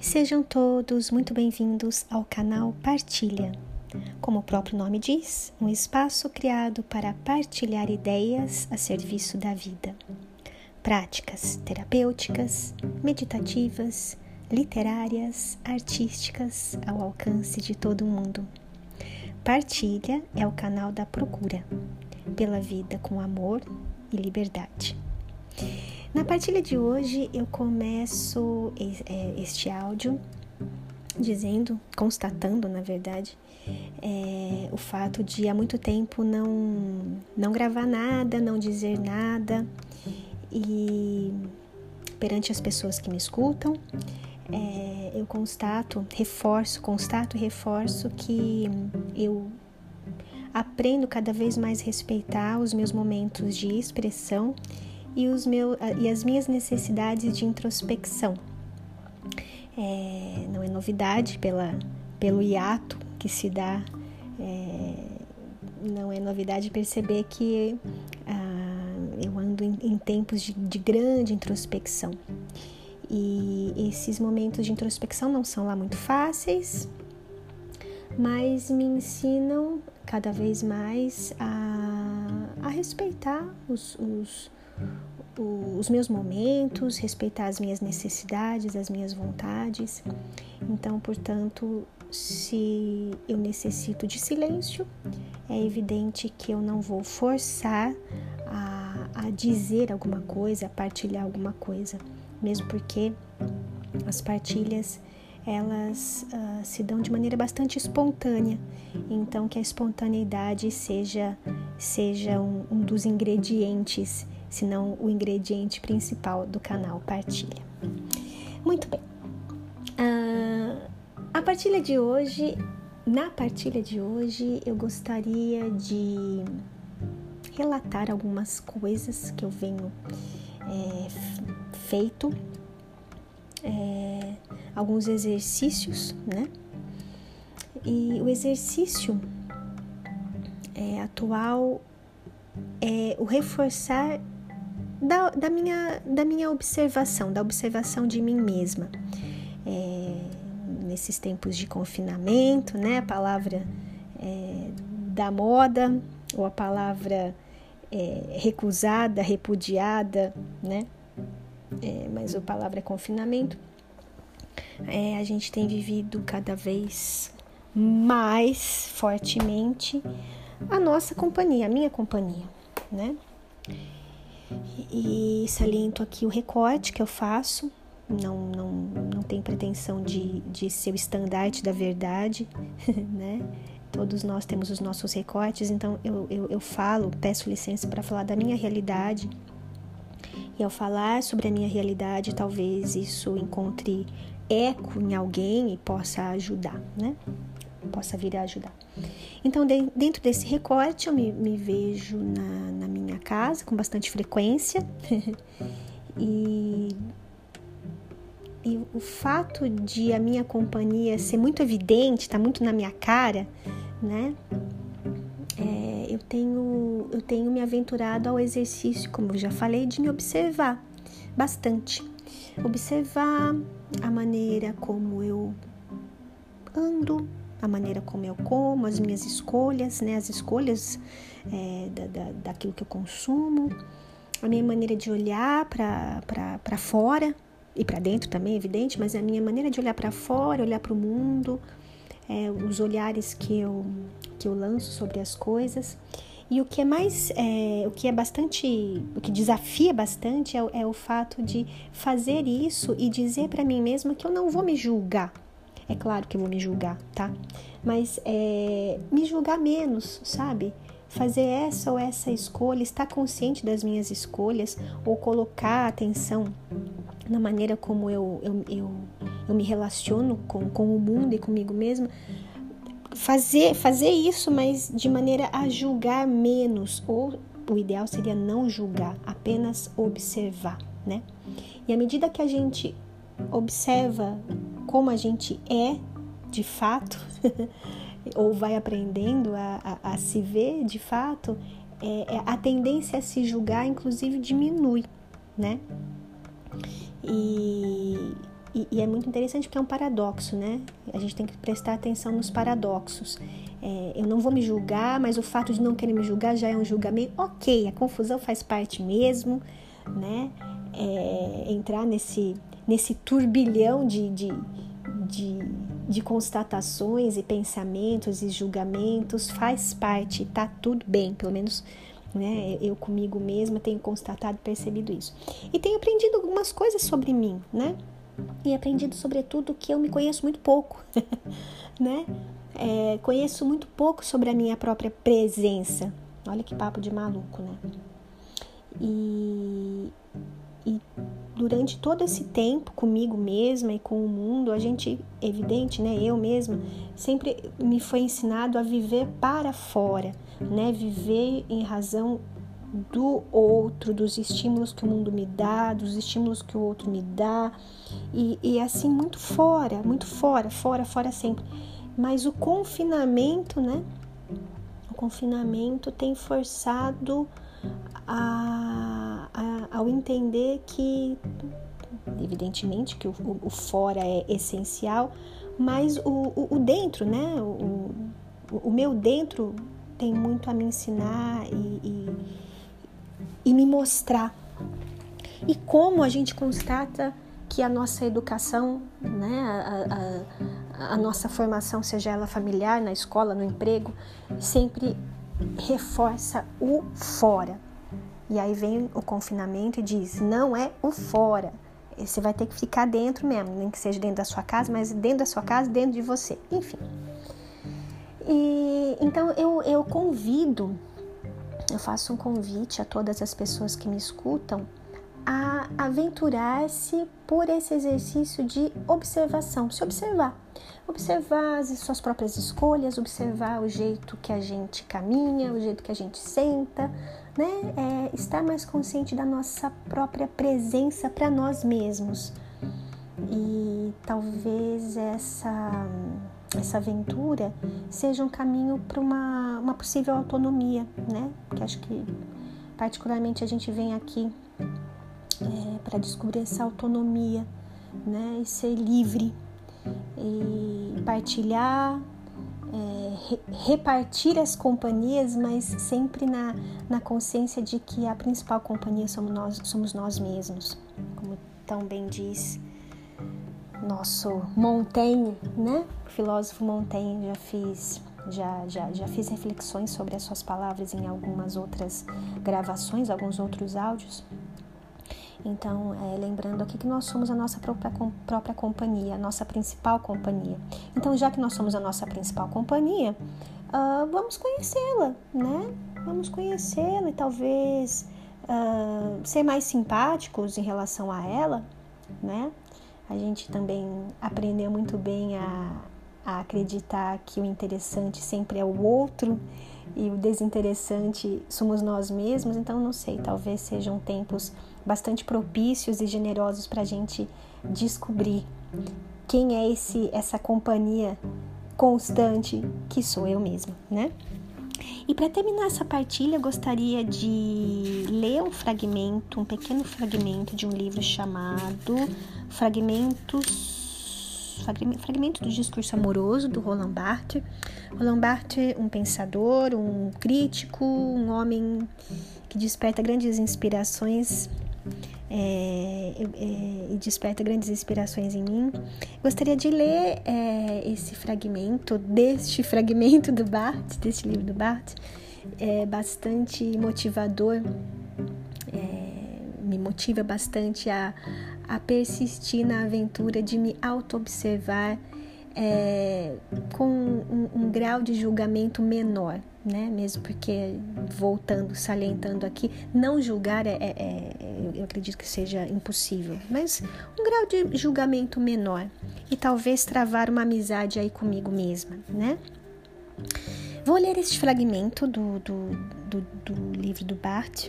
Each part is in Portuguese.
Sejam todos muito bem-vindos ao canal Partilha. Como o próprio nome diz, um espaço criado para partilhar ideias a serviço da vida. Práticas terapêuticas, meditativas, literárias, artísticas ao alcance de todo mundo. Partilha é o canal da procura pela vida com amor e liberdade. Na partilha de hoje eu começo é, este áudio dizendo, constatando na verdade, é, o fato de há muito tempo não, não gravar nada, não dizer nada e perante as pessoas que me escutam, é, eu constato, reforço, constato e reforço que eu aprendo cada vez mais respeitar os meus momentos de expressão e, os meu, e as minhas necessidades de introspecção. É, não é novidade pela, pelo hiato que se dá, é, não é novidade perceber que ah, eu ando em, em tempos de, de grande introspecção. E esses momentos de introspecção não são lá muito fáceis, mas me ensinam cada vez mais a, a respeitar os, os, os meus momentos, respeitar as minhas necessidades, as minhas vontades. Então, portanto, se eu necessito de silêncio, é evidente que eu não vou forçar a, a dizer alguma coisa, a partilhar alguma coisa, mesmo porque as partilhas elas uh, se dão de maneira bastante espontânea. Então, que a espontaneidade seja, seja um, um dos ingredientes se não o ingrediente principal do canal Partilha. Muito bem. Uh, a partilha de hoje, na partilha de hoje, eu gostaria de relatar algumas coisas que eu venho é, feito, é, alguns exercícios, né? E o exercício é, atual é o reforçar da, da, minha, da minha observação, da observação de mim mesma. É, nesses tempos de confinamento, né? A palavra é, da moda, ou a palavra é, recusada, repudiada, né? É, mas a palavra é confinamento. É, a gente tem vivido cada vez mais fortemente a nossa companhia, a minha companhia, né? E saliento aqui o recorte que eu faço, não, não, não tem pretensão de, de ser o estandarte da verdade, né? Todos nós temos os nossos recortes, então eu, eu, eu falo, peço licença para falar da minha realidade. E ao falar sobre a minha realidade, talvez isso encontre eco em alguém e possa ajudar, né? Possa vir a ajudar. Então, de, dentro desse recorte, eu me, me vejo na, na, minha casa com bastante frequência. e, e o fato de a minha companhia ser muito evidente, está muito na minha cara, né? É, eu, tenho, eu tenho me aventurado ao exercício, como eu já falei, de me observar bastante. Observar a maneira como eu ando, a maneira como eu como, as minhas escolhas, né, as escolhas é, da, da, daquilo que eu consumo, a minha maneira de olhar para fora e para dentro também, evidente, mas a minha maneira de olhar para fora, olhar para o mundo, é, os olhares que eu, que eu lanço sobre as coisas. E o que é mais, é, o que é bastante, o que desafia bastante é, é o fato de fazer isso e dizer para mim mesma que eu não vou me julgar é claro que eu vou me julgar, tá? Mas é, me julgar menos, sabe? Fazer essa ou essa escolha, estar consciente das minhas escolhas ou colocar atenção na maneira como eu, eu, eu, eu me relaciono com, com o mundo e comigo mesma fazer, fazer isso, mas de maneira a julgar menos, ou o ideal seria não julgar, apenas observar, né? E à medida que a gente observa como a gente é de fato, ou vai aprendendo a, a, a, se ver de fato, é, é, a tendência a se julgar, inclusive, diminui, né? E, e, e, é muito interessante porque é um paradoxo, né? A gente tem que prestar atenção nos paradoxos. É, eu não vou me julgar, mas o fato de não querer me julgar já é um julgamento. Ok, a confusão faz parte mesmo, né? É, entrar nesse, nesse turbilhão de, de, de, de, constatações e pensamentos e julgamentos faz parte, tá tudo bem, pelo menos né? Eu comigo mesma tenho constatado, percebido isso. E tenho aprendido algumas coisas sobre mim, né? E aprendido sobretudo que eu me conheço muito pouco, né? É, conheço muito pouco sobre a minha própria presença. Olha que papo de maluco, né? E, e durante todo esse tempo comigo mesma e com o mundo, a gente, evidente, né, eu mesma, sempre me foi ensinado a viver para fora, né, viver em razão do outro, dos estímulos que o mundo me dá, dos estímulos que o outro me dá, e, e assim, muito fora, muito fora, fora, fora sempre. Mas o confinamento, né, o confinamento tem forçado a, a, ao entender que, evidentemente, que o, o, fora é essencial, mas o, o, o dentro, né? O, o, meu dentro tem muito a me ensinar e, e, e me mostrar. E como a gente constata que a nossa educação, né, a, a, a, nossa formação, seja ela familiar, na escola, no emprego, sempre reforça o fora. E aí vem o confinamento e diz: não é o fora. Você vai ter que ficar dentro mesmo, nem que seja dentro da sua casa, mas dentro da sua casa, dentro de você. Enfim. E então eu, eu convido, eu faço um convite a todas as pessoas que me escutam a aventurar-se por esse exercício de observação, se observar. Observar as suas próprias escolhas, observar o jeito que a gente caminha, o jeito que a gente senta, né? É estar mais consciente da nossa própria presença para nós mesmos. E talvez essa, essa aventura seja um caminho para uma, uma possível autonomia, né? Que acho que particularmente a gente vem aqui é, para descobrir essa autonomia, né? E ser livre e partilhar, é, re, repartir as companhias, mas sempre na, na consciência de que a principal companhia somos nós, somos nós mesmos, como tão bem diz nosso Montaigne, né? O filósofo Montaigne já fiz já, já, já fiz reflexões sobre as suas palavras em algumas outras gravações, alguns outros áudios. Então, é, lembrando aqui que nós somos a nossa própria, própria companhia, a nossa principal companhia. Então, já que nós somos a nossa principal companhia, uh, vamos conhecê-la, né? Vamos conhecê-la e talvez uh, ser mais simpáticos em relação a ela, né? A gente também aprendeu muito bem a, a acreditar que o interessante sempre é o outro e o desinteressante somos nós mesmos. Então, não sei, talvez sejam tempos bastante propícios e generosos para a gente descobrir quem é esse essa companhia constante que sou eu mesma, né? E para terminar essa partilha, eu gostaria de ler um fragmento, um pequeno fragmento de um livro chamado Fragmentos fragmento do discurso amoroso do Roland Barthes. Roland Barthes, um pensador, um crítico, um homem que desperta grandes inspirações é, é, e desperta grandes inspirações em mim. Gostaria de ler é, esse fragmento, deste fragmento do Barthes, deste livro do Barthes, é bastante motivador, é, me motiva bastante a, a persistir na aventura de me auto-observar é, com um, um, grau de julgamento menor, né? Mesmo porque, voltando, salientando aqui, não julgar é, é, é, eu acredito que seja impossível, mas um grau de julgamento menor e talvez travar uma amizade aí comigo mesma, né? Vou ler este fragmento do, do, do, do livro do Bart.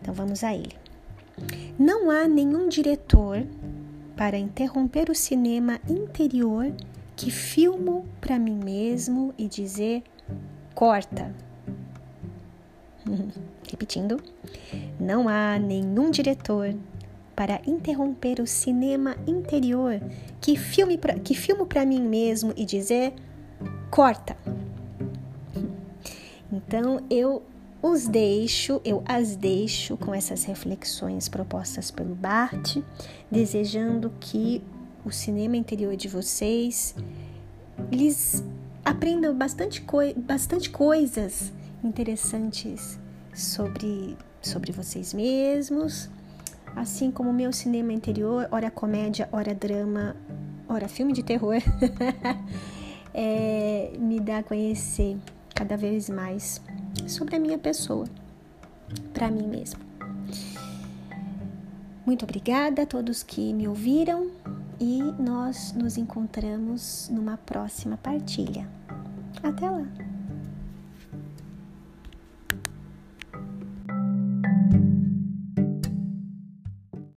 Então vamos a ele. Não há nenhum diretor para interromper o cinema interior que filmo para mim mesmo e dizer: corta. Repetindo, não há nenhum diretor para interromper o cinema interior que filme pra, que filmo para mim mesmo e dizer corta. Então eu os deixo, eu as deixo com essas reflexões propostas pelo Bart, desejando que o cinema interior de vocês lhes aprendam bastante, coi bastante coisas interessantes sobre, sobre vocês mesmos, assim como o meu cinema interior, ora comédia, ora drama, ora filme de terror, é, me dá a conhecer cada vez mais sobre a minha pessoa, para mim mesmo. Muito obrigada a todos que me ouviram e nós nos encontramos numa próxima partilha. Até lá!